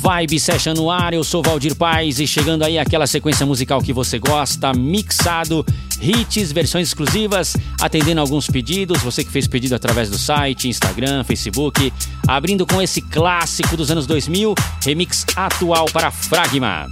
Vibe Session no ar, eu sou Valdir Paz e chegando aí aquela sequência musical que você gosta, mixado, hits, versões exclusivas, atendendo alguns pedidos, você que fez pedido através do site, Instagram, Facebook, abrindo com esse clássico dos anos 2000, remix atual para Fragma.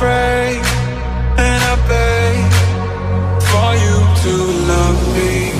pray and I beg for you to love me.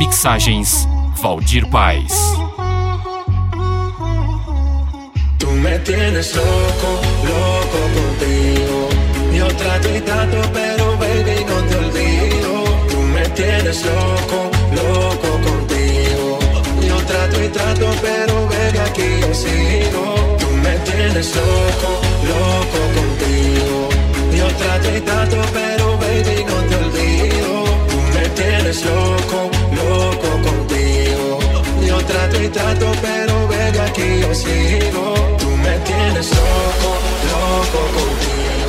Mixagens Valdir Paz. Tú me tienes loco, loco contigo. Yo trato y trato, pero baby no te olvido. Tú me tienes loco, loco contigo. Yo trato y trato, pero baby aquí yo sigo. Tú me tienes loco, loco contigo. Yo trato y trato, pero baby no me tienes loco trato y trato, pero baby aquí yo sigo. Tú me tienes loco, loco contigo,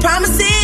promises.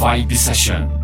Vibe Session.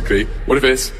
Quickly. What if it's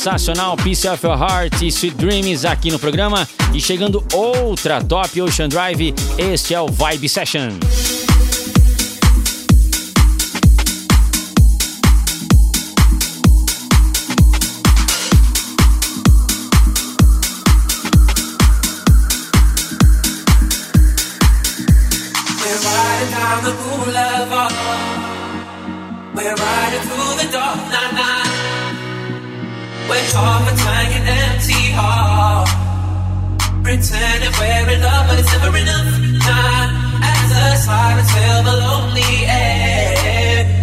sensacional Peace of Your Heart e Sweet Dreams aqui no programa. E chegando outra Top Ocean Drive, este é o Vibe Session. We're half a tank and empty heart. Pretending we're in love, but it's never enough. Nah, as the silence fill the lonely air.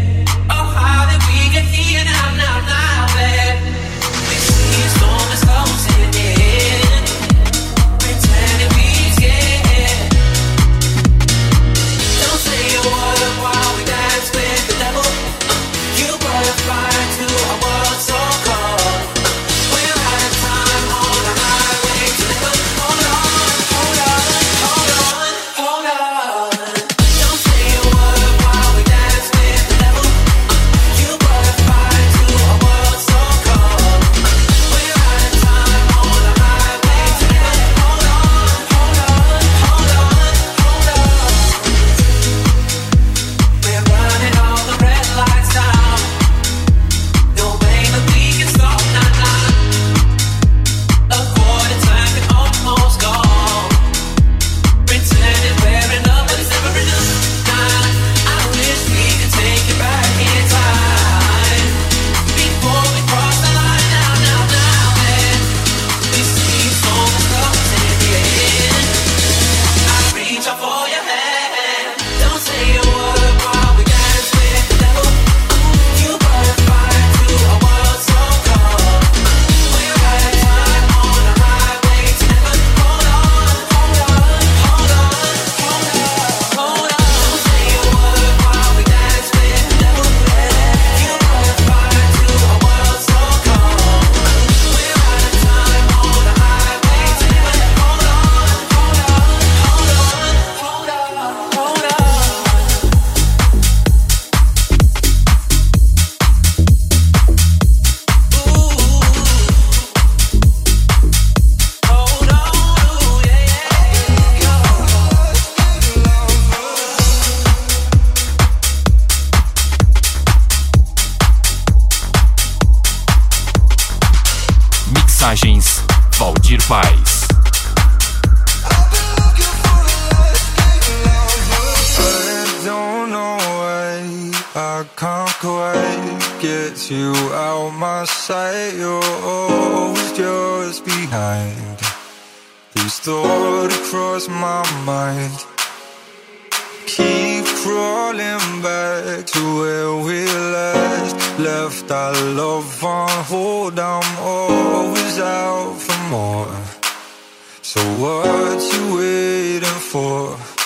left our love on hold. I'm always out for more. So what you waiting for?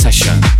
session.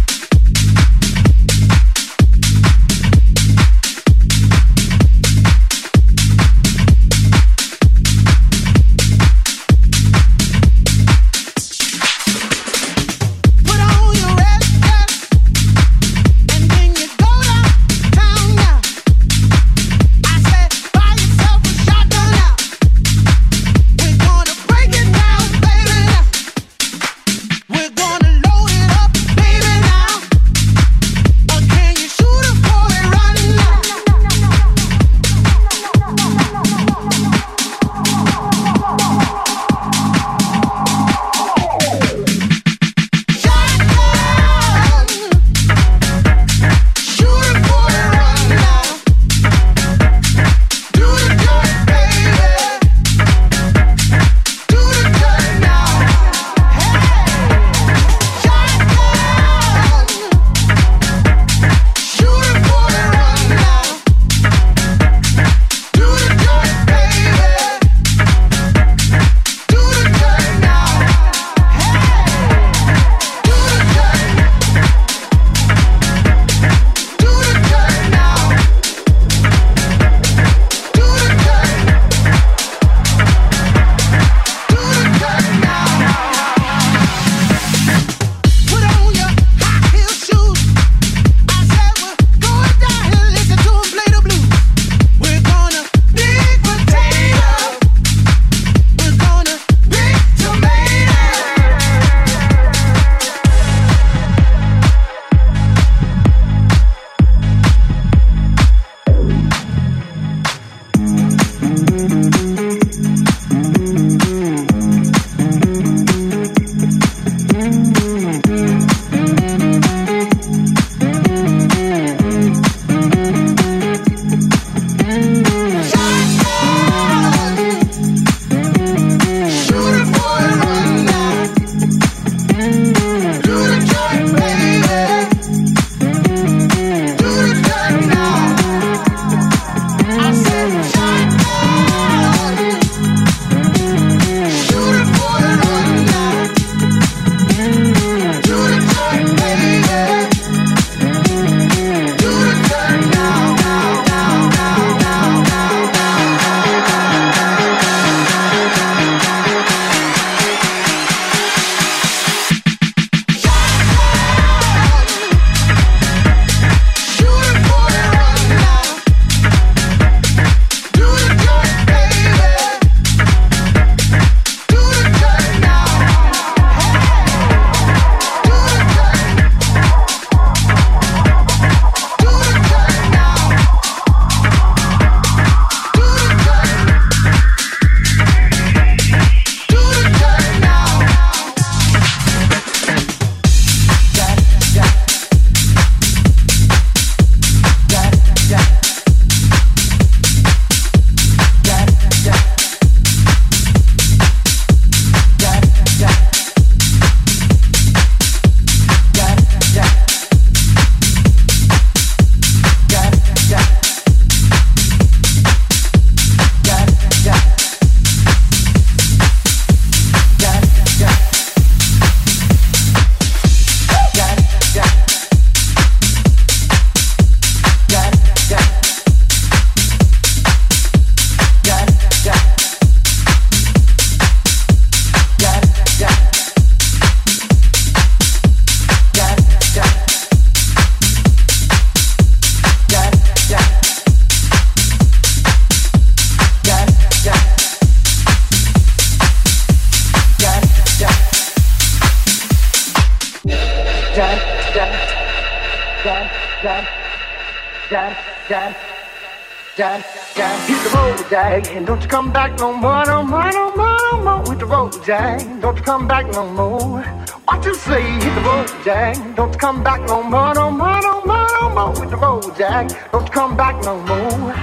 Jack, don't come back no more. What you say? Hit the road, Jack. Don't come back no more, no more, no more, no more. Hit the road, Jack. Don't come back no more.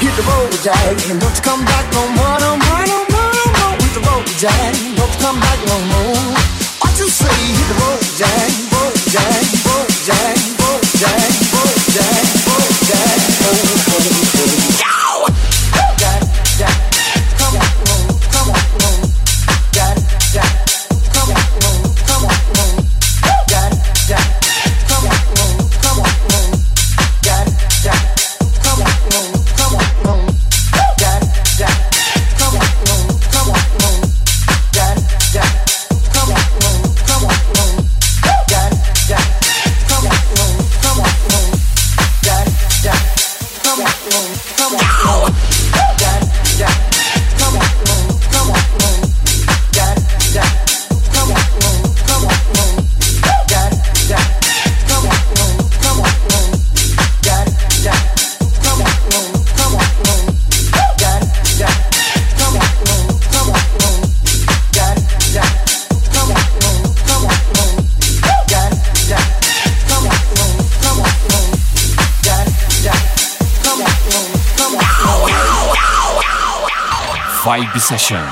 Hit the road, Jack. Don't come back no more, no more, no more, no more. Hit the road, Jack. Don't come back no more. What you say? Hit the road, Jack. Road, Jack. Road, Jack. Road, Jack. Road, Jack. session.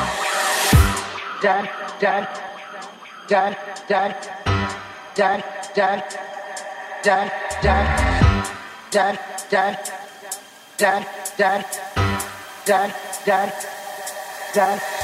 Dad, dad, dad, dad, dad, dad, dad, dad, dad, dad, dad, dad, dad, dad, dad.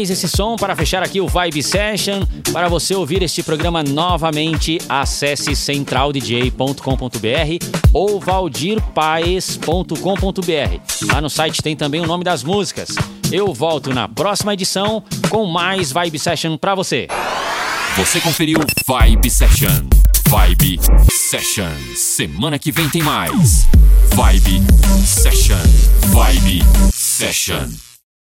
Demais esse som para fechar aqui o Vibe Session. Para você ouvir este programa novamente, acesse centraldj.com.br ou valdirpaes.com.br. Lá no site tem também o nome das músicas. Eu volto na próxima edição com mais Vibe Session para você. Você conferiu Vibe Session. Vibe Session. Semana que vem tem mais. Vibe Session. Vibe Session.